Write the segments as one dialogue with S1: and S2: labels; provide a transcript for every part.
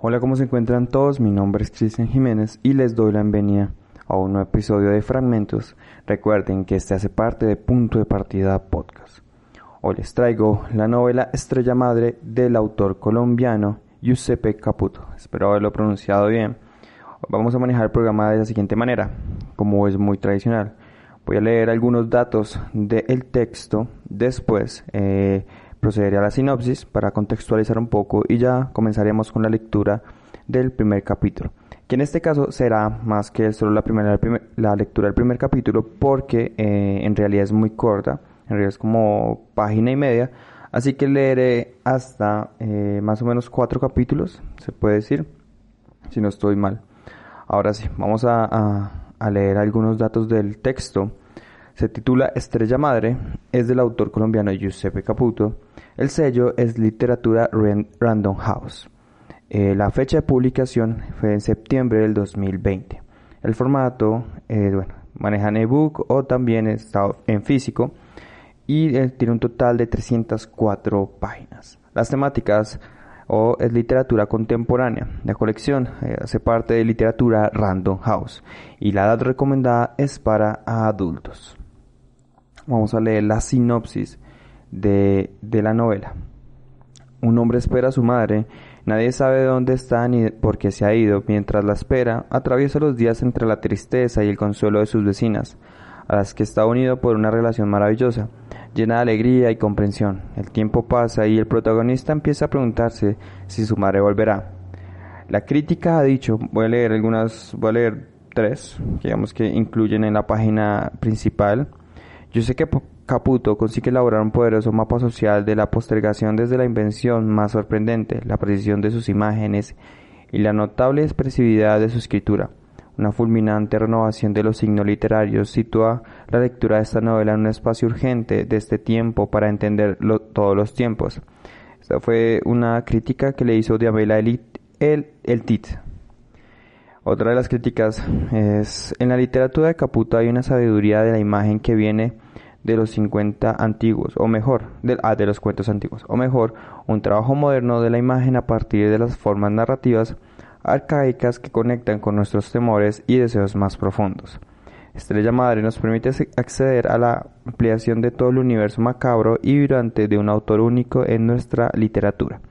S1: Hola, ¿cómo se encuentran todos? Mi nombre es Cristian Jiménez y les doy la bienvenida a un nuevo episodio de Fragmentos. Recuerden que este hace parte de Punto de Partida Podcast. Hoy les traigo la novela Estrella Madre del autor colombiano Giuseppe Caputo. Espero haberlo pronunciado bien. Vamos a manejar el programa de la siguiente manera, como es muy tradicional. Voy a leer algunos datos del texto, después eh, procederé a la sinopsis para contextualizar un poco y ya comenzaremos con la lectura del primer capítulo, que en este caso será más que solo la, primera, la lectura del primer capítulo porque eh, en realidad es muy corta, en realidad es como página y media, así que leeré hasta eh, más o menos cuatro capítulos, se puede decir, si no estoy mal. Ahora sí, vamos a, a leer algunos datos del texto. Se titula Estrella Madre, es del autor colombiano Giuseppe Caputo el sello es Literatura Random House. Eh, la fecha de publicación fue en septiembre del 2020. El formato, eh, ebook o también está en físico y eh, tiene un total de 304 páginas. Las temáticas o es literatura contemporánea. La colección hace parte de literatura Random House y la edad recomendada es para adultos. Vamos a leer la sinopsis de, la novela. Un hombre espera a su madre, nadie sabe dónde está ni por qué se ha ido. Mientras la espera, atraviesa los días entre la tristeza y el consuelo de sus vecinas, a las que está unido por una relación maravillosa, llena de alegría y comprensión. El tiempo pasa y el protagonista empieza a preguntarse si su madre volverá. La crítica ha dicho, voy a leer algunas, voy a leer tres, digamos que incluyen en la página principal. Yo sé que Caputo consigue elaborar un poderoso mapa social de la postergación desde la invención más sorprendente, la precisión de sus imágenes y la notable expresividad de su escritura. Una fulminante renovación de los signos literarios sitúa la lectura de esta novela en un espacio urgente de este tiempo para entender todos los tiempos. Esta fue una crítica que le hizo el, el Tit. Otra de las críticas es, en la literatura de Caputo hay una sabiduría de la imagen que viene de los 50 antiguos, o mejor, de, ah, de los cuentos antiguos, o mejor, un trabajo moderno de la imagen a partir de las formas narrativas arcaicas que conectan con nuestros temores y deseos más profundos. Estrella Madre nos permite acceder a la ampliación de todo el universo macabro y vibrante de un autor único en nuestra literatura.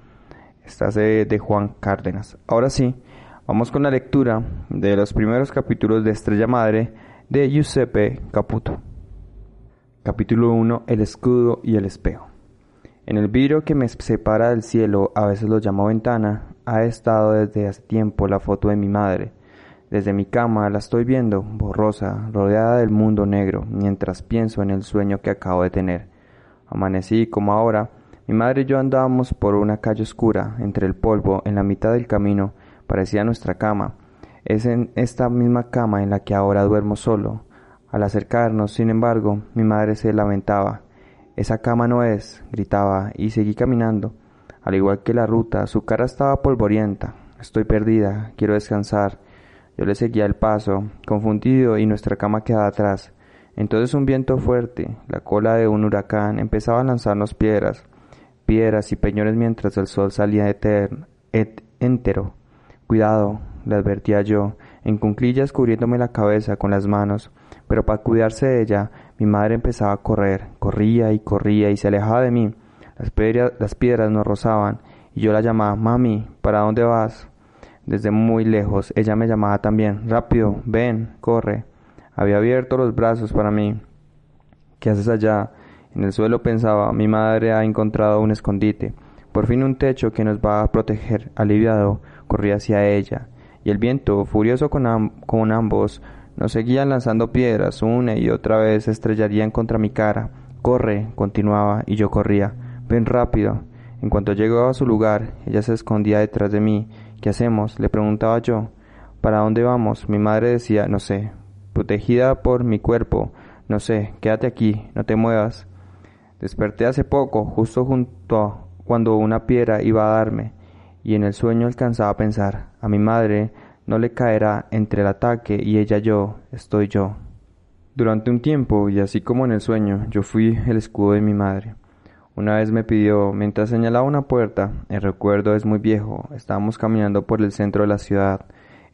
S1: Esta es de Juan Cárdenas. Ahora sí, vamos con la lectura de los primeros capítulos de Estrella Madre de Giuseppe Caputo. Capítulo 1 El escudo y el espejo. En el vidrio que me separa del cielo, a veces lo llamo ventana, ha estado desde hace tiempo la foto de mi madre. Desde mi cama la estoy viendo, borrosa, rodeada del mundo negro, mientras pienso en el sueño que acabo de tener. Amanecí como ahora, mi madre y yo andábamos por una calle oscura, entre el polvo, en la mitad del camino, parecía nuestra cama. Es en esta misma cama en la que ahora duermo solo, al acercarnos, sin embargo, mi madre se lamentaba. Esa cama no es, gritaba, y seguí caminando. Al igual que la ruta, su cara estaba polvorienta. Estoy perdida, quiero descansar. Yo le seguía el paso, confundido, y nuestra cama quedaba atrás. Entonces un viento fuerte, la cola de un huracán, empezaba a lanzarnos piedras, piedras y peñones mientras el sol salía eterno, et entero. Cuidado, le advertía yo, en cunclillas cubriéndome la cabeza con las manos pero para cuidarse de ella, mi madre empezaba a correr, corría y corría y se alejaba de mí. Las, piedras, las piedras nos rozaban y yo la llamaba, mami, ¿para dónde vas? Desde muy lejos, ella me llamaba también, rápido, ven, corre. Había abierto los brazos para mí. ¿Qué haces allá? En el suelo pensaba, mi madre ha encontrado un escondite. Por fin un techo que nos va a proteger. Aliviado, corrí hacia ella. Y el viento, furioso con, con ambos, nos seguían lanzando piedras una y otra vez estrellarían contra mi cara. Corre, continuaba, y yo corría. Ven rápido. En cuanto llegó a su lugar, ella se escondía detrás de mí, ¿Qué hacemos? le preguntaba yo. ¿Para dónde vamos? Mi madre decía, no sé, protegida por mi cuerpo, no sé, quédate aquí, no te muevas. Desperté hace poco, justo junto a cuando una piedra iba a darme, y en el sueño alcanzaba a pensar, a mi madre no le caerá entre el ataque y ella yo, estoy yo. Durante un tiempo, y así como en el sueño, yo fui el escudo de mi madre. Una vez me pidió, mientras señalaba una puerta, el recuerdo es muy viejo, estábamos caminando por el centro de la ciudad,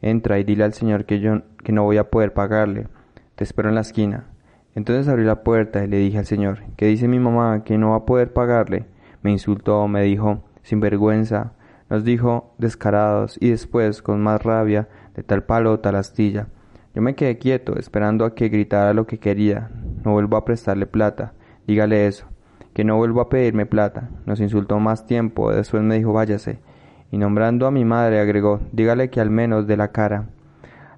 S1: entra y dile al señor que yo que no voy a poder pagarle, te espero en la esquina. Entonces abrí la puerta y le dije al señor, que dice mi mamá que no va a poder pagarle. Me insultó, me dijo, sin vergüenza, nos dijo descarados y después, con más rabia, de tal palo tal astilla. Yo me quedé quieto, esperando a que gritara lo que quería. No vuelvo a prestarle plata. Dígale eso. Que no vuelvo a pedirme plata. Nos insultó más tiempo, después me dijo váyase. Y nombrando a mi madre agregó, dígale que al menos de la cara.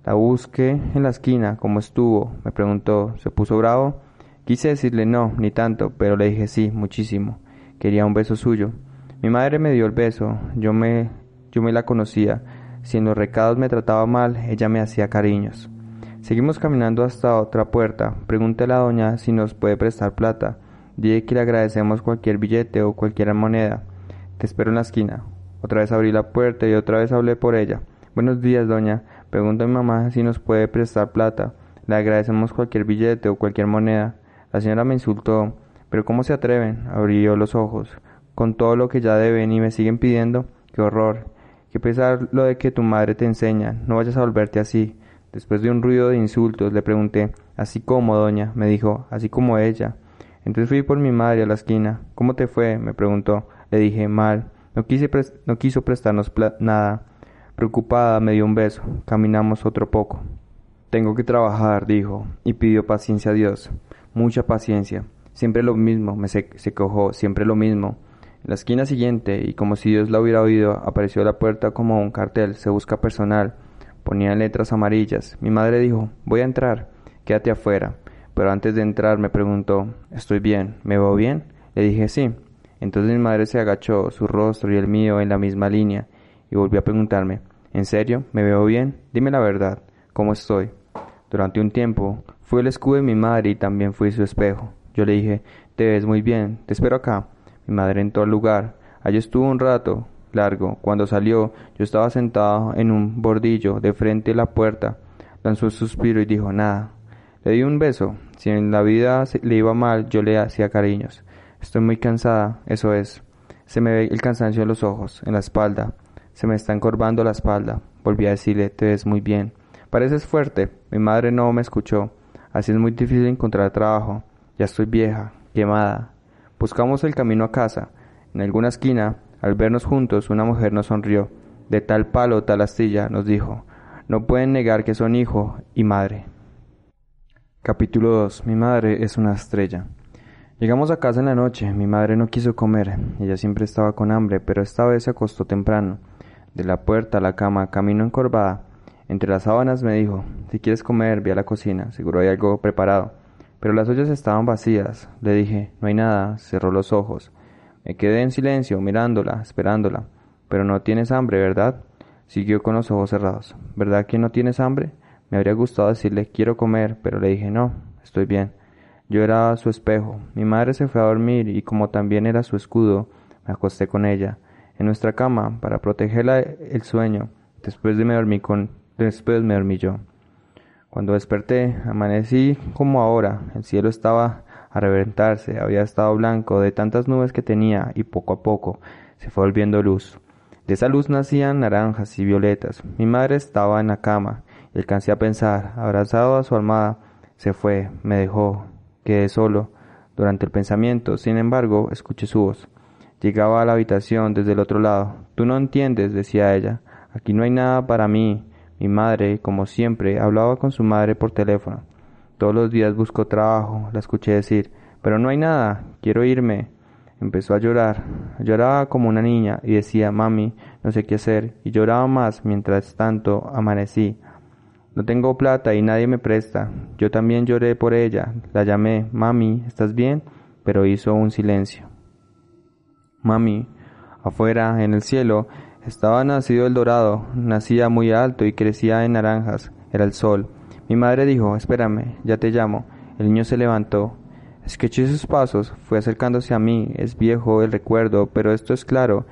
S1: La busqué en la esquina, como estuvo, me preguntó, ¿se puso bravo? Quise decirle no, ni tanto, pero le dije sí, muchísimo. Quería un beso suyo. Mi madre me dio el beso, yo me, yo me la conocía. Si en los recados me trataba mal, ella me hacía cariños. Seguimos caminando hasta otra puerta. Pregúntele a la doña si nos puede prestar plata. Dije que le agradecemos cualquier billete o cualquier moneda. Te espero en la esquina. Otra vez abrí la puerta y otra vez hablé por ella. Buenos días, doña. Pregunto a mi mamá si nos puede prestar plata. Le agradecemos cualquier billete o cualquier moneda. La señora me insultó. Pero ¿cómo se atreven? Abrió los ojos. Con todo lo que ya deben y me siguen pidiendo. Qué horror. Qué pesar lo de que tu madre te enseña. No vayas a volverte así. Después de un ruido de insultos le pregunté, así como, doña, me dijo, así como ella. Entonces fui por mi madre a la esquina. ¿Cómo te fue? me preguntó. Le dije, mal. No, quise quiso prestarnos nada. Preocupada me dio un beso. Caminamos otro poco. Tengo que trabajar, dijo, y pidió paciencia a Dios. Mucha paciencia. Siempre lo mismo, me se, se cojó, siempre lo mismo. La esquina siguiente, y como si Dios la hubiera oído, apareció la puerta como un cartel, se busca personal. Ponía letras amarillas. Mi madre dijo, voy a entrar, quédate afuera. Pero antes de entrar me preguntó, ¿estoy bien? ¿Me veo bien? Le dije sí. Entonces mi madre se agachó, su rostro y el mío en la misma línea, y volvió a preguntarme, ¿En serio? ¿Me veo bien? Dime la verdad. ¿Cómo estoy? Durante un tiempo fui el escudo de mi madre y también fui su espejo. Yo le dije, te ves muy bien, te espero acá. Mi madre entró al lugar. Allí estuvo un rato largo. Cuando salió, yo estaba sentado en un bordillo de frente a la puerta. Lanzó un suspiro y dijo nada. Le di un beso. Si en la vida le iba mal, yo le hacía cariños. Estoy muy cansada, eso es. Se me ve el cansancio en los ojos, en la espalda. Se me está encorvando la espalda. Volví a decirle, te ves muy bien. Pareces fuerte. Mi madre no me escuchó. Así es muy difícil encontrar trabajo. Ya estoy vieja, quemada. Buscamos el camino a casa. En alguna esquina, al vernos juntos, una mujer nos sonrió. De tal palo, tal astilla, nos dijo. No pueden negar que son hijo y madre. Capítulo 2. Mi madre es una estrella. Llegamos a casa en la noche. Mi madre no quiso comer. Ella siempre estaba con hambre, pero esta vez se acostó temprano. De la puerta a la cama, camino encorvada. Entre las sábanas me dijo, si quieres comer, ve a la cocina, seguro hay algo preparado. Pero las ollas estaban vacías. Le dije, no hay nada, cerró los ojos. Me quedé en silencio, mirándola, esperándola. Pero no tienes hambre, ¿verdad? Siguió con los ojos cerrados. ¿Verdad que no tienes hambre? Me habría gustado decirle quiero comer, pero le dije no, estoy bien. Yo era su espejo. Mi madre se fue a dormir y como también era su escudo, me acosté con ella en nuestra cama para protegerla el sueño. Después de me dormí con después me dormí yo. Cuando desperté, amanecí como ahora. El cielo estaba a reventarse, había estado blanco de tantas nubes que tenía y poco a poco se fue volviendo luz. De esa luz nacían naranjas y violetas. Mi madre estaba en la cama y alcancé a pensar, abrazado a su almohada, se fue, me dejó, quedé solo. Durante el pensamiento, sin embargo, escuché su voz. Llegaba a la habitación desde el otro lado. Tú no entiendes, decía ella. Aquí no hay nada para mí. Mi madre, como siempre, hablaba con su madre por teléfono. Todos los días busco trabajo, la escuché decir, pero no hay nada, quiero irme. Empezó a llorar. Lloraba como una niña y decía, mami, no sé qué hacer. Y lloraba más mientras tanto amanecí. No tengo plata y nadie me presta. Yo también lloré por ella. La llamé, mami, ¿estás bien? Pero hizo un silencio. Mami, afuera, en el cielo, Estaba nacido el dorado, nacía muy alto y crecía en naranjas. Era el sol. Mi madre dijo, espérame, ya te llamo. El niño se levantó. Escuché sus pasos, fue acercándose a mí. Es viejo el recuerdo, pero esto es claro.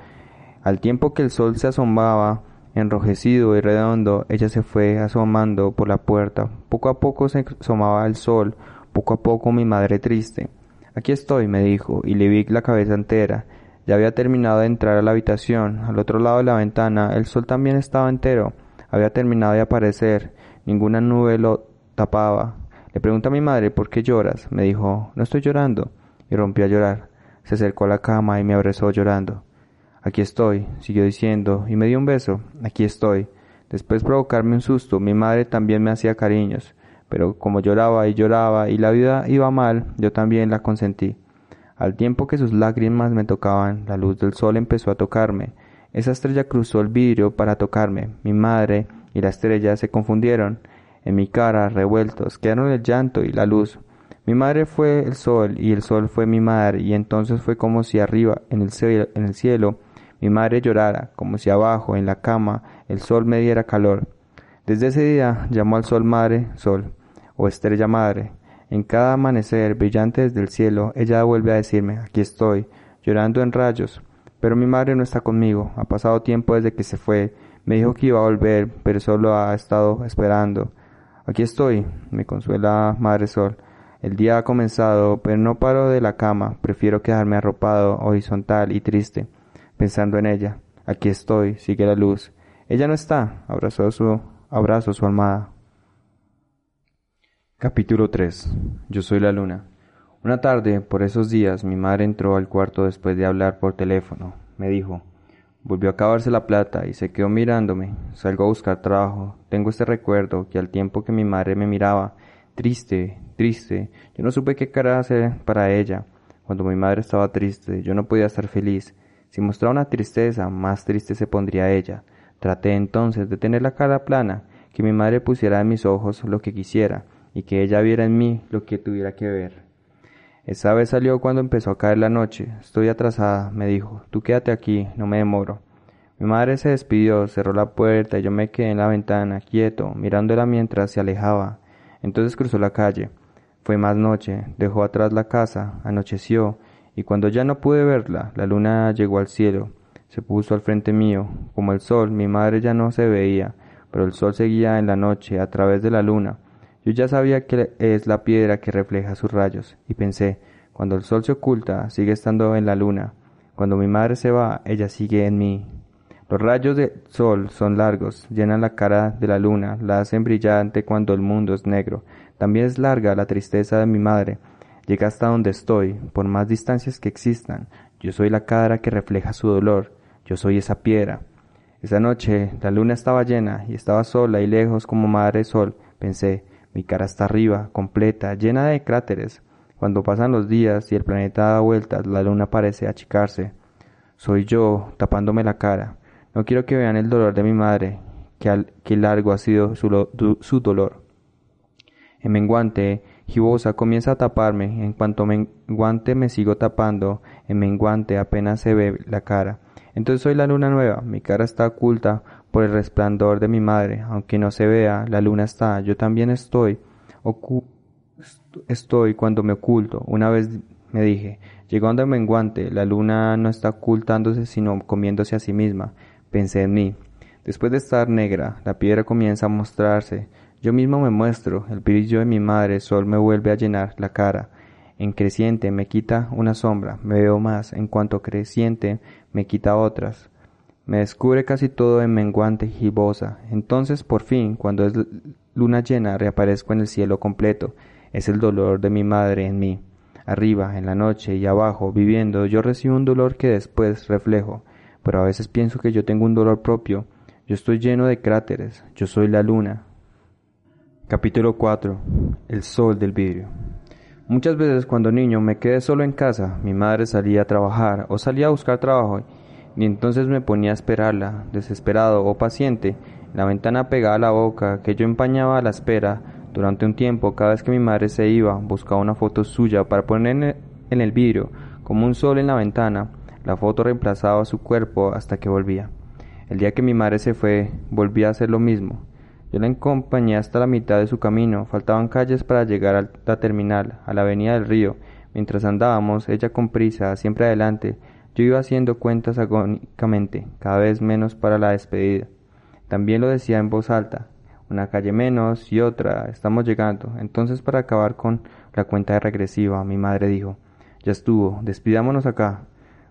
S1: Al tiempo que el sol se asomaba, enrojecido y redondo, ella se fue asomando por la puerta. Poco a poco se asomaba el sol, poco a poco mi madre triste. Aquí estoy, me dijo, y le vi la cabeza entera. Ya había terminado de entrar a la habitación. Al otro lado de la ventana el sol también estaba entero. Había terminado de aparecer. Ninguna nube lo tapaba. Le pregunté a mi madre ¿por qué lloras? Me dijo no estoy llorando. Y rompió a llorar. Se acercó a la cama y me abrazó llorando. Aquí estoy, siguió diciendo, y me dio un beso. Aquí estoy. Después de provocarme un susto, mi madre también me hacía cariños. Pero como lloraba y lloraba y la vida iba mal, yo también la consentí. Al tiempo que sus lágrimas me tocaban, la luz del sol empezó a tocarme. Esa estrella cruzó el vidrio para tocarme. Mi madre y la estrella se confundieron. En mi cara, revueltos, quedaron el llanto y la luz. Mi madre fue el sol y el sol fue mi madre, y entonces fue como si arriba, en el cielo, en el cielo mi madre llorara, como si abajo, en la cama, el sol me diera calor. Desde ese día llamó al sol madre, sol, o estrella madre. En cada amanecer brillante desde el cielo, ella vuelve a decirme, aquí estoy, llorando en rayos. Pero mi madre no está conmigo, ha pasado tiempo desde que se fue, me dijo que iba a volver, pero solo ha estado esperando. Aquí estoy, me consuela Madre Sol. El día ha comenzado, pero no paro de la cama, prefiero quedarme arropado, horizontal y triste, pensando en ella. Aquí estoy, sigue la luz. Ella no está, abrazó su, abrazo su almada. Capítulo 3. Yo soy la luna. Una tarde, por esos días, mi madre entró al cuarto después de hablar por teléfono. Me dijo, volvió a acabarse la plata y se quedó mirándome. Salgo a buscar trabajo. Tengo este recuerdo que al tiempo que mi madre me miraba, triste, triste, yo no supe qué cara hacer para ella. Cuando mi madre estaba triste, yo no podía estar feliz. Si mostraba una tristeza, más triste se pondría ella. Traté entonces de tener la cara plana, que mi madre pusiera en mis ojos lo que quisiera y que ella viera en mí lo que tuviera que ver. Esa vez salió cuando empezó a caer la noche. Estoy atrasada, me dijo. Tú quédate aquí, no me demoro. Mi madre se despidió, cerró la puerta y yo me quedé en la ventana, quieto, mirándola mientras se alejaba. Entonces cruzó la calle. Fue más noche, dejó atrás la casa, anocheció, y cuando ya no pude verla, la luna llegó al cielo. Se puso al frente mío. Como el sol, mi madre ya no se veía, pero el sol seguía en la noche a través de la luna. Yo ya sabía que es la piedra que refleja sus rayos, y pensé, cuando el sol se oculta, sigue estando en la luna. Cuando mi madre se va, ella sigue en mí. Los rayos del sol son largos, llenan la cara de la luna, la hacen brillante cuando el mundo es negro. También es larga la tristeza de mi madre. Llega hasta donde estoy, por más distancias que existan. Yo soy la cara que refleja su dolor. Yo soy esa piedra. Esa noche la luna estaba llena y estaba sola y lejos como madre sol. Pensé, mi cara está arriba, completa, llena de cráteres. Cuando pasan los días y el planeta da vueltas, la luna parece achicarse. Soy yo, tapándome la cara. No quiero que vean el dolor de mi madre, que, largo ha sido su, su dolor. En menguante, gibosa comienza a taparme. En cuanto menguante me sigo tapando, en menguante apenas se ve la cara. Entonces soy la luna nueva, mi cara está oculta por el resplandor de mi madre, aunque no se vea, la luna está, yo también estoy, estoy cuando me oculto. Una vez me dije, llegando a menguante, la luna no está ocultándose sino comiéndose a sí misma. Pensé en mí. Después de estar negra, la piedra comienza a mostrarse. Yo mismo me muestro, el brillo de mi madre sol me vuelve a llenar la cara. En creciente me quita una sombra, me veo más, en cuanto creciente me quita otras. Me descubre casi todo en menguante gibosa. Entonces, por fin, cuando es luna llena, reaparezco en el cielo completo. Es el dolor de mi madre en mí. Arriba, en la noche y abajo, viviendo, yo recibo un dolor que después reflejo. Pero a veces pienso que yo tengo un dolor propio. Yo estoy lleno de cráteres. Yo soy la luna. Capítulo 4. El sol del vidrio. Muchas veces cuando niño me quedé solo en casa, mi madre salía a trabajar o salía a buscar trabajo y entonces me ponía a esperarla, desesperado o paciente, la ventana pegada a la boca, que yo empañaba a la espera. Durante un tiempo, cada vez que mi madre se iba, buscaba una foto suya para poner en el vidrio, como un sol en la ventana. La foto reemplazaba su cuerpo hasta que volvía. El día que mi madre se fue, volví a hacer lo mismo. Yo la acompañé hasta la mitad de su camino, faltaban calles para llegar a la terminal, a la avenida del río. Mientras andábamos, ella con prisa, siempre adelante, yo iba haciendo cuentas agónicamente, cada vez menos para la despedida. También lo decía en voz alta, una calle menos y otra, estamos llegando. Entonces para acabar con la cuenta regresiva, mi madre dijo, ya estuvo, despidámonos acá.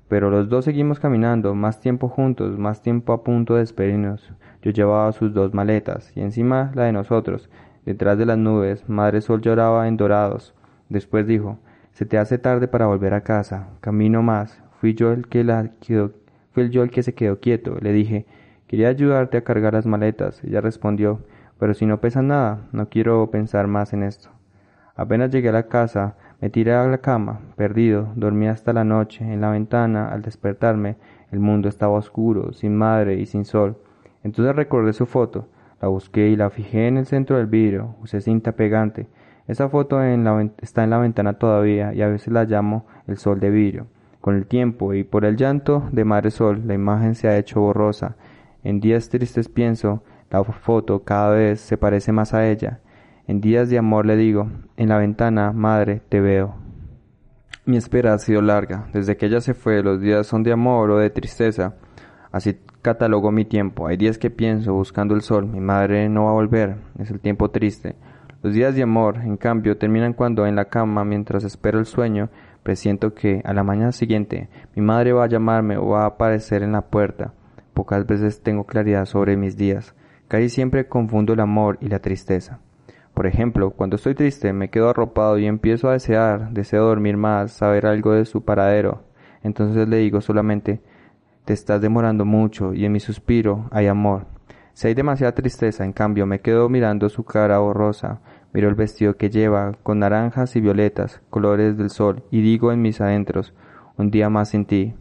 S1: Pero los dos seguimos caminando, más tiempo juntos, más tiempo a punto de despedirnos. Yo llevaba sus dos maletas, y encima la de nosotros. Detrás de las nubes, Madre Sol lloraba en dorados. Después dijo, se te hace tarde para volver a casa, camino más. Fui yo el que la quedó, fui yo el que se quedó quieto. Le dije, quería ayudarte a cargar las maletas. Ella respondió, pero si no pesa nada, no quiero pensar más en esto. Apenas llegué a la casa, me tiré a la cama, perdido, dormí hasta la noche. En la ventana, al despertarme, el mundo estaba oscuro, sin madre y sin sol. Entonces recordé su foto, la busqué y la fijé en el centro del vidrio, usé cinta pegante. Esa foto está en la ventana todavía y a veces la llamo el sol de vidrio. Con el tiempo y por el llanto de Madre Sol, la imagen se ha hecho borrosa. En días tristes pienso, la foto cada vez se parece más a ella. En días de amor le digo, en la ventana, madre, te veo. Mi espera ha sido larga. Desde que ella se fue, los días son de amor o de tristeza. Así catalogo mi tiempo. Hay días que pienso, buscando el sol, mi madre no va a volver. Es el tiempo triste. Los días de amor, en cambio, terminan cuando en la cama, mientras espero el sueño, presiento que a la mañana siguiente mi madre va a llamarme o va a aparecer en la puerta. Pocas veces tengo claridad sobre mis días. Casi siempre confundo el amor y la tristeza. Por ejemplo, cuando estoy triste me quedo arropado y empiezo a desear, deseo dormir más, saber algo de su paradero. Entonces le digo solamente, te estás demorando mucho y en mi suspiro hay amor. Si hay demasiada tristeza, en cambio, me quedo mirando su cara borrosa, miro el vestido que lleva, con naranjas y violetas, colores del sol, y digo en mis adentros, un día más sin ti.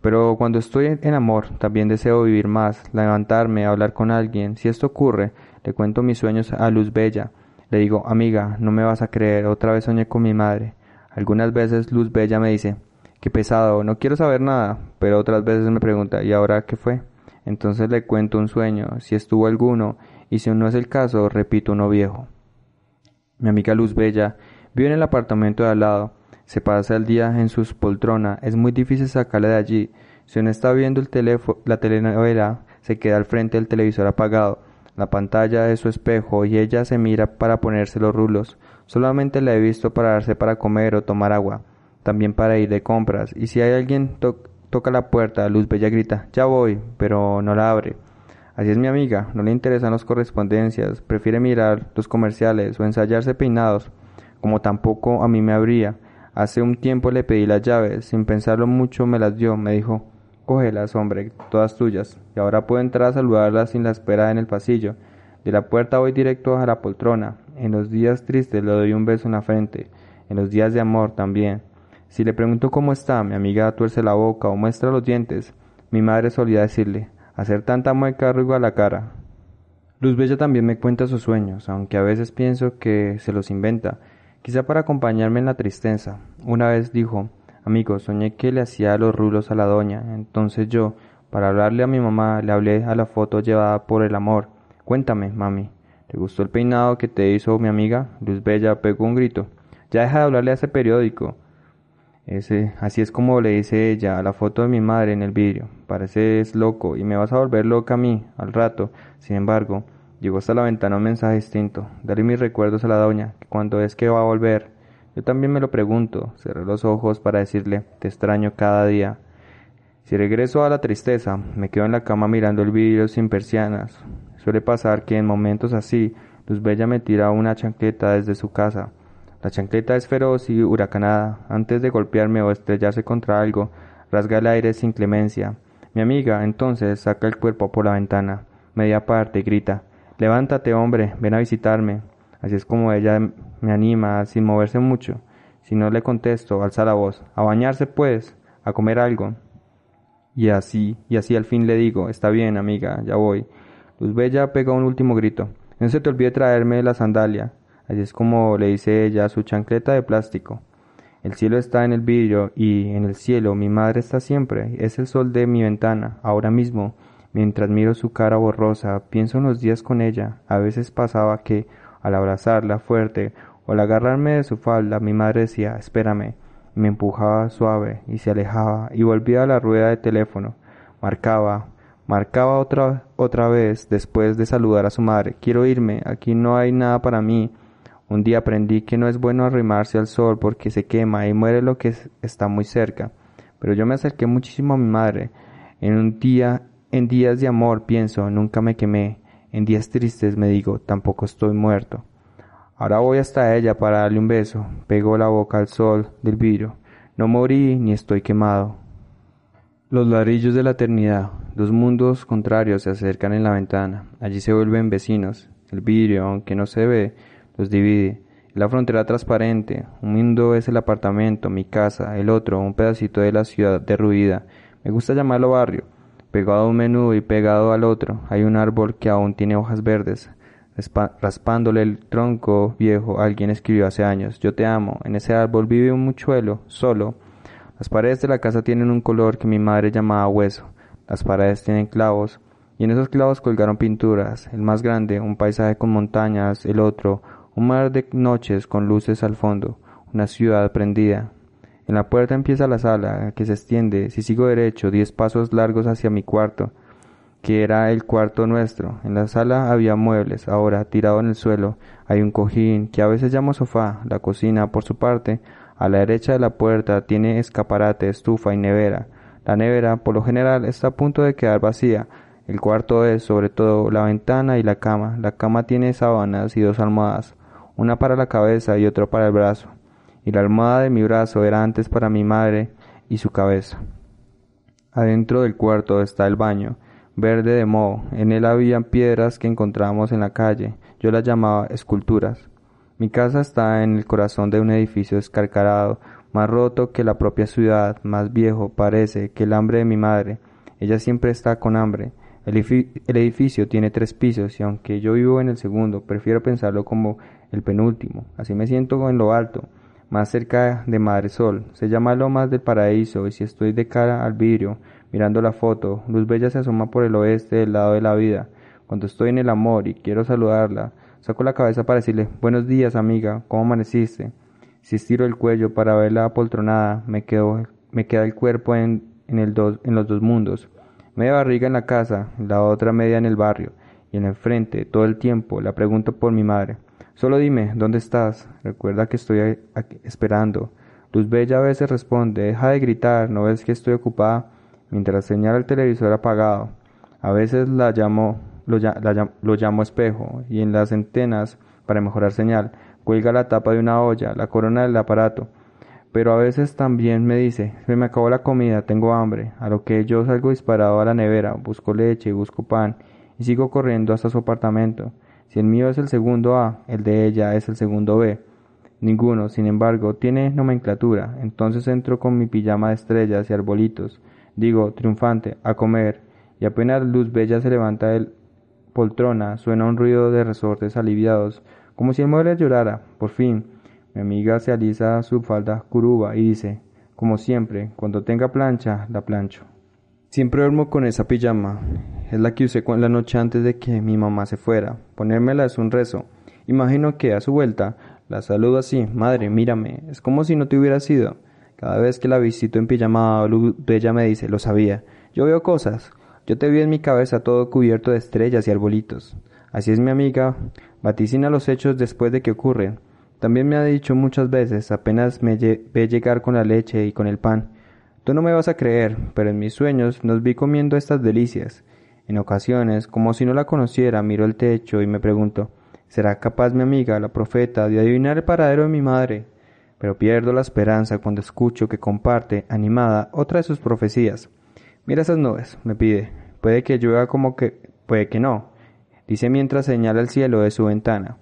S1: Pero cuando estoy en amor, también deseo vivir más, levantarme, hablar con alguien. Si esto ocurre, le cuento mis sueños a Luz Bella, le digo, amiga, no me vas a creer, otra vez soñé con mi madre. Algunas veces Luz Bella me dice, qué pesado, no quiero saber nada, pero otras veces me pregunta, ¿y ahora qué fue? Entonces le cuento un sueño, si estuvo alguno, y si no es el caso, repito uno viejo. Mi amiga Luz Bella vive en el apartamento de al lado, se pasa el día en sus poltrona, es muy difícil sacarla de allí. Si uno está viendo la telenovela, se queda al frente del televisor apagado la pantalla de su espejo y ella se mira para ponerse los rulos. Solamente la he visto pararse para comer o tomar agua, también para ir de compras, y si hay alguien toca la puerta, Luz Bella grita, ya voy, pero no la abre. Así es mi amiga, no le interesan las correspondencias, prefiere mirar los comerciales o ensayarse peinados, como tampoco a mí me habría. Hace un tiempo le pedí las llaves, sin pensarlo mucho me las dio, me dijo, Cógelas, hombre, todas tuyas. Y ahora puedo entrar a saludarlas sin la espera en el pasillo. De la puerta voy directo a la poltrona. En los días tristes le doy un beso en la frente. En los días de amor también. Si le pregunto cómo está, mi amiga tuerce la boca o muestra los dientes. Mi madre solía decirle, hacer tanta mueca a la cara. Luz Bella también me cuenta sus sueños, aunque a veces pienso que se los inventa, quizá para acompañarme en la tristeza. Una vez dijo, Amigo, soñé que le hacía los rulos a la doña. Entonces yo, para hablarle a mi mamá, le hablé a la foto llevada por el amor. Cuéntame, mami, ¿te gustó el peinado que te hizo mi amiga? Luz Bella pegó un grito. Ya deja de hablarle a ese periódico. Ese, así es como le dice ella a la foto de mi madre en el vidrio. Pareces loco y me vas a volver loca a mí al rato. Sin embargo, llegó hasta la ventana un mensaje distinto. Daré mis recuerdos a la doña, que cuando es que va a volver, yo también me lo pregunto, cerré los ojos para decirle, te extraño cada día. Si regreso a la tristeza, me quedo en la cama mirando el vidrio sin persianas. Suele pasar que en momentos así, Luz Bella me tira una chancleta desde su casa. La chancleta es feroz y huracanada. Antes de golpearme o estrellarse contra algo, rasga el aire sin clemencia. Mi amiga, entonces, saca el cuerpo por la ventana, media parte, y grita, Levántate, hombre, ven a visitarme. Así es como ella me anima sin moverse mucho. Si no le contesto, alza la voz. A bañarse pues, a comer algo. Y así, y así al fin le digo, está bien, amiga, ya voy. Luz Bella pega un último grito. No se te olvide traerme la sandalia. Así es como le dice ella su chancleta de plástico. El cielo está en el vidrio y en el cielo mi madre está siempre. Es el sol de mi ventana. Ahora mismo Mientras miro su cara borrosa, pienso en los días con ella. A veces pasaba que, al abrazarla fuerte o al agarrarme de su falda, mi madre decía, espérame, me empujaba suave y se alejaba y volvía a la rueda de teléfono. Marcaba, marcaba otra, otra vez después de saludar a su madre. Quiero irme, aquí no hay nada para mí. Un día aprendí que no es bueno arrimarse al sol porque se quema y muere lo que está muy cerca. Pero yo me acerqué muchísimo a mi madre. En un día en días de amor pienso, nunca me quemé. En días tristes me digo, tampoco estoy muerto. Ahora voy hasta ella para darle un beso. Pego la boca al sol del vidrio. No morí ni estoy quemado. Los ladrillos de la eternidad, dos mundos contrarios se acercan en la ventana. Allí se vuelven vecinos. El vidrio, aunque no se ve, los divide. La frontera transparente. Un mundo es el apartamento, mi casa, el otro, un pedacito de la ciudad derruida. Me gusta llamarlo barrio Pegado a un menú y pegado al otro hay un árbol que aún tiene hojas verdes. Raspándole el tronco viejo, alguien escribió hace años, yo te amo. En ese árbol vive un muchuelo, solo. Las paredes de la casa tienen un color que mi madre llamaba hueso. Las paredes tienen clavos, y en esos clavos colgaron pinturas. El más grande, un paisaje con montañas, el otro, un mar de noches con luces al fondo, una ciudad prendida. En la puerta empieza la sala, que se extiende, si sigo derecho, diez pasos largos hacia mi cuarto, que era el cuarto nuestro. En la sala había muebles, ahora, tirado en el suelo, hay un cojín, que a veces llamo sofá. La cocina, por su parte, a la derecha de la puerta, tiene escaparate, estufa y nevera. La nevera, por lo general, está a punto de quedar vacía. El cuarto es, sobre todo, la ventana y la cama. La cama tiene sábanas y dos almohadas, una para la cabeza y otra para el brazo y la almohada de mi brazo era antes para mi madre y su cabeza. Adentro del cuarto está el baño, verde de moho. En él había piedras que encontrábamos en la calle. Yo las llamaba esculturas. Mi casa está en el corazón de un edificio escarcarado, más roto que la propia ciudad, más viejo parece que el hambre de mi madre. Ella siempre está con hambre. El, el, edificio tiene tres pisos y aunque yo vivo en el segundo, prefiero pensarlo como el penúltimo. Así me siento en lo alto más cerca de Madre Sol. Se llama Lomas del Paraíso y si estoy de cara al vidrio, mirando la foto, Luz Bella se asoma por el oeste del lado de la vida. Cuando estoy en el amor y quiero saludarla, saco la cabeza para decirle, buenos días amiga, ¿cómo amaneciste? Si estiro el cuello para verla apoltronada, me, quedo, me queda el cuerpo en, en, el dos, en los dos mundos. Media barriga en la casa, la otra media en el barrio, y en el frente, todo el tiempo, la pregunto por mi madre. Solo dime, ¿dónde estás? Recuerda que estoy esperando. Luz Bella a veces responde, deja de gritar, ¿no ves que estoy ocupada? Mientras señala el televisor apagado. A veces la llamo, lo, lo llamo espejo, y en las antenas, para mejorar señal, cuelga la tapa de una olla, la corona del aparato. Pero a veces también me dice, se me acabó la comida, tengo hambre, a lo que yo salgo disparado a la nevera, busco leche, busco pan, y sigo corriendo hasta su apartamento. Si el mío es el segundo A, el de ella es el segundo B. Ninguno, sin embargo, tiene nomenclatura. Entonces entro con mi pijama de estrellas y arbolitos. Digo, triunfante, a comer. Y apenas luz bella se levanta del poltrona, suena un ruido de resortes aliviados, como si el mueble llorara. Por fin, mi amiga se alisa su falda curuba y dice, como siempre, cuando tenga plancha, la plancho. Siempre duermo con esa pijama. Es la que usé la noche antes de que mi mamá se fuera. Ponérmela es un rezo. Imagino que a su vuelta la saludo así, madre, mírame. Es como si no te hubiera sido. Cada vez que la visito en pijama, ella me dice, lo sabía. Yo veo cosas. Yo te vi en mi cabeza todo cubierto de estrellas y arbolitos. Así es mi amiga. Vaticina los hechos después de que ocurren. También me ha dicho muchas veces, apenas me ve llegar con la leche y con el pan. Tú no me vas a creer, pero en mis sueños nos vi comiendo estas delicias. En ocasiones, como si no la conociera, miro el techo y me pregunto, ¿será capaz mi amiga, la profeta, de adivinar el paradero de mi madre? Pero pierdo la esperanza cuando escucho que comparte, animada, otra de sus profecías. Mira esas nubes, me pide. Puede que llueva como que... puede que no. Dice mientras señala el cielo de su ventana.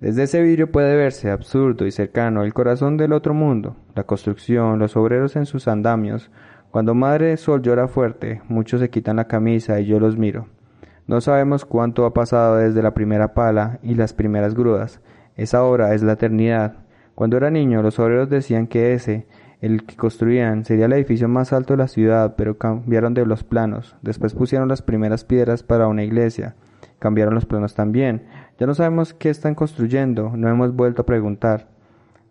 S1: Desde ese vidrio puede verse, absurdo y cercano, el corazón del otro mundo, la construcción, los obreros en sus andamios. Cuando Madre Sol llora fuerte, muchos se quitan la camisa y yo los miro. No sabemos cuánto ha pasado desde la primera pala y las primeras grudas. Esa hora es la eternidad. Cuando era niño, los obreros decían que ese el que construían sería el edificio más alto de la ciudad, pero cambiaron de los planos. Después pusieron las primeras piedras para una iglesia. Cambiaron los planos también. Ya no sabemos qué están construyendo, no hemos vuelto a preguntar.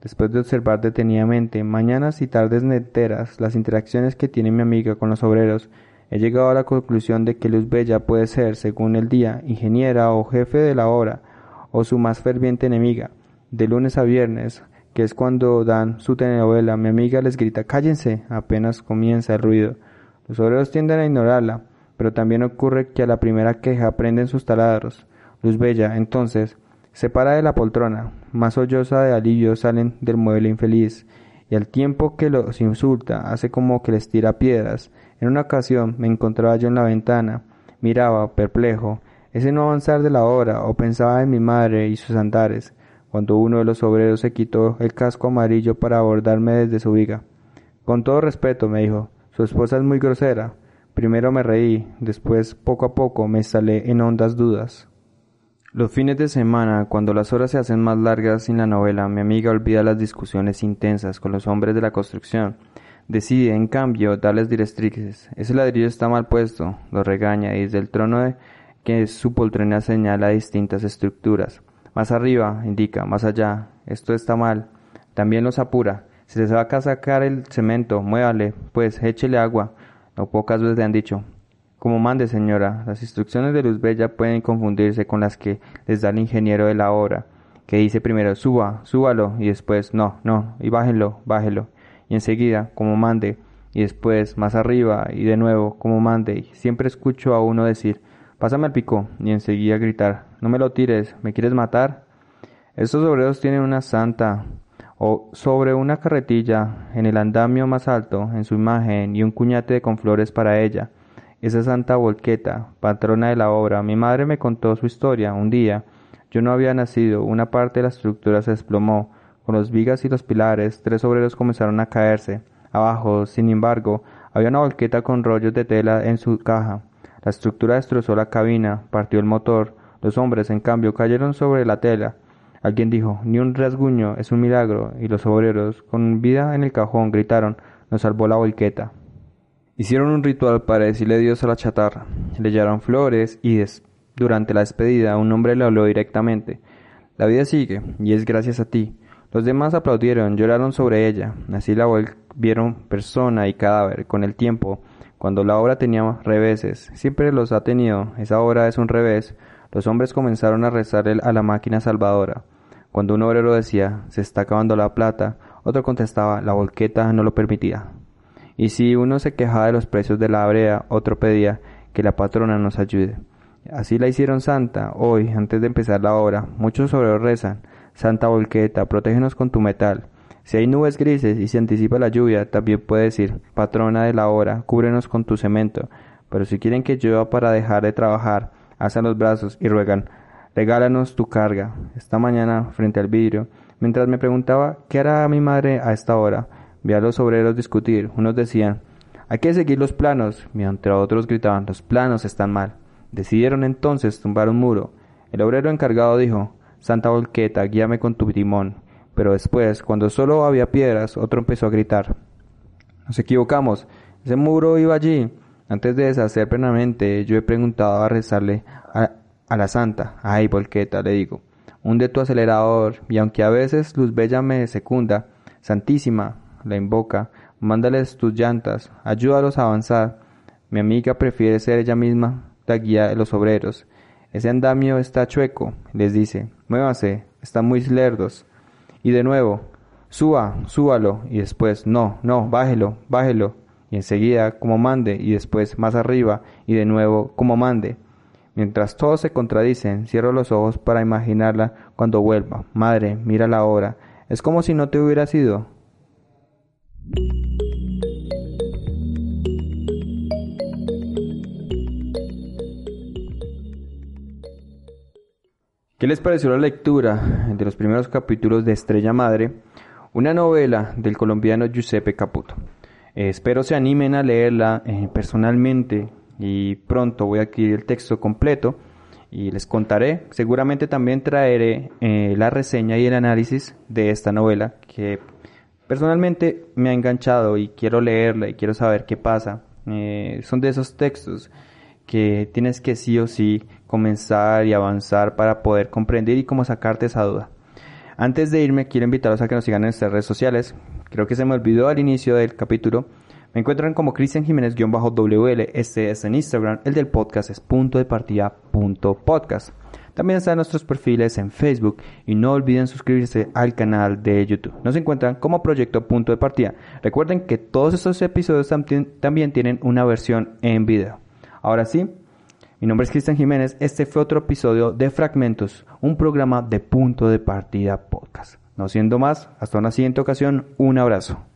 S1: Después de observar detenidamente, mañanas y tardes enteras, las interacciones que tiene mi amiga con los obreros, he llegado a la conclusión de que Luz Bella puede ser, según el día, ingeniera o jefe de la obra, o su más ferviente enemiga. De lunes a viernes, que es cuando dan su telenovela, mi amiga les grita cállense apenas comienza el ruido. Los obreros tienden a ignorarla, pero también ocurre que a la primera queja prenden sus taladros. Luz Bella, entonces, se para de la poltrona, más solloza de alivio salen del mueble infeliz, y al tiempo que los insulta, hace como que les tira piedras. En una ocasión me encontraba yo en la ventana, miraba, perplejo, ese no avanzar de la hora, o pensaba en mi madre y sus andares cuando uno de los obreros se quitó el casco amarillo para abordarme desde su viga. Con todo respeto, me dijo, su esposa es muy grosera. Primero me reí, después poco a poco me instalé en hondas dudas. Los fines de semana, cuando las horas se hacen más largas sin la novela, mi amiga olvida las discusiones intensas con los hombres de la construcción. Decide, en cambio, darles directrices. Ese ladrillo está mal puesto, lo regaña y desde el trono de que su poltrona señala distintas estructuras. Más arriba, indica, más allá, esto está mal. También los apura. Si se va a sacar el cemento, muévale, pues échele agua. No pocas veces le han dicho. Como mande, señora, las instrucciones de Luz Bella pueden confundirse con las que les da el ingeniero de la obra, que dice primero suba, súbalo, y después no, no, y bájenlo, bájelo. Y enseguida, como mande, y después más arriba, y de nuevo, como mande. Y siempre escucho a uno decir, Pásame el pico y enseguida gritar, no me lo tires, ¿me quieres matar? Estos obreros tienen una santa o sobre una carretilla en el andamio más alto en su imagen y un cuñate con flores para ella. Esa santa volqueta, patrona de la obra, mi madre me contó su historia un día. Yo no había nacido, una parte de la estructura se desplomó. Con los vigas y los pilares, tres obreros comenzaron a caerse. Abajo, sin embargo, había una volqueta con rollos de tela en su caja. La estructura destrozó la cabina, partió el motor. Los hombres, en cambio, cayeron sobre la tela. Alguien dijo, ni un rasguño, es un milagro, y los obreros, con vida en el cajón, gritaron, nos salvó la volqueta. Hicieron un ritual para decirle Dios a la chatarra. Le llevaron flores y durante la despedida un hombre le habló directamente. La vida sigue, y es gracias a ti. Los demás aplaudieron, lloraron sobre ella. Así la volvieron persona y cadáver. Con el tiempo, cuando la obra tenía reveses, siempre los ha tenido, esa obra es un revés, los hombres comenzaron a rezar a la máquina salvadora. Cuando un obrero decía, se está acabando la plata, otro contestaba, la volqueta no lo permitía. Y si uno se quejaba de los precios de la brea, otro pedía que la patrona nos ayude. Así la hicieron santa. Hoy, antes de empezar la obra, muchos obreros rezan, Santa Volqueta, protégenos con tu metal. Si hay nubes grises y se anticipa la lluvia, también puede decir, patrona de la hora, cúbrenos con tu cemento. Pero si quieren que llueva para dejar de trabajar, alzan los brazos y ruegan, regálanos tu carga. Esta mañana, frente al vidrio, mientras me preguntaba qué hará mi madre a esta hora, vi a los obreros discutir. Unos decían, hay que seguir los planos, mientras otros gritaban, los planos están mal. Decidieron entonces tumbar un muro. El obrero encargado dijo, Santa Volqueta, guíame con tu timón. Pero después, cuando solo había piedras, otro empezó a gritar. Nos equivocamos. Ese muro iba allí. Antes de deshacer plenamente, yo he preguntado a rezarle a, la santa. Ay, volqueta, le digo. Hunde tu acelerador, y aunque a veces Luz Bella me secunda, Santísima, la invoca, mándales tus llantas, ayúdalos a avanzar. Mi amiga prefiere ser ella misma la guía de los obreros. Ese andamio está chueco, les dice. Muévase, están muy lerdos. Y de nuevo, suba, súbalo, y después, no, no, bájelo, bájelo, y enseguida como mande, y después más arriba, y de nuevo como mande. Mientras todos se contradicen, cierro los ojos para imaginarla cuando vuelva. Madre, mira la hora. Es como si no te hubiera sido. ¿Qué les pareció la lectura de los primeros capítulos de Estrella Madre, una novela del colombiano Giuseppe Caputo? Eh, espero se animen a leerla eh, personalmente y pronto voy a adquirir el texto completo y les contaré. Seguramente también traeré eh, la reseña y el análisis de esta novela que Personalmente me ha enganchado y quiero leerla y quiero saber qué pasa. Son de esos textos que tienes que sí o sí comenzar y avanzar para poder comprender y cómo sacarte esa duda. Antes de irme, quiero invitarlos a que nos sigan en nuestras redes sociales. Creo que se me olvidó al inicio del capítulo. Me encuentran como Cristian Jiménez-WL, este es en Instagram, el del podcast es punto de partida punto podcast. También están nuestros perfiles en Facebook y no olviden suscribirse al canal de YouTube. Nos encuentran como Proyecto Punto de Partida. Recuerden que todos estos episodios también tienen una versión en video. Ahora sí, mi nombre es Cristian Jiménez. Este fue otro episodio de Fragmentos, un programa de Punto de Partida Podcast. No siendo más, hasta una siguiente ocasión, un abrazo.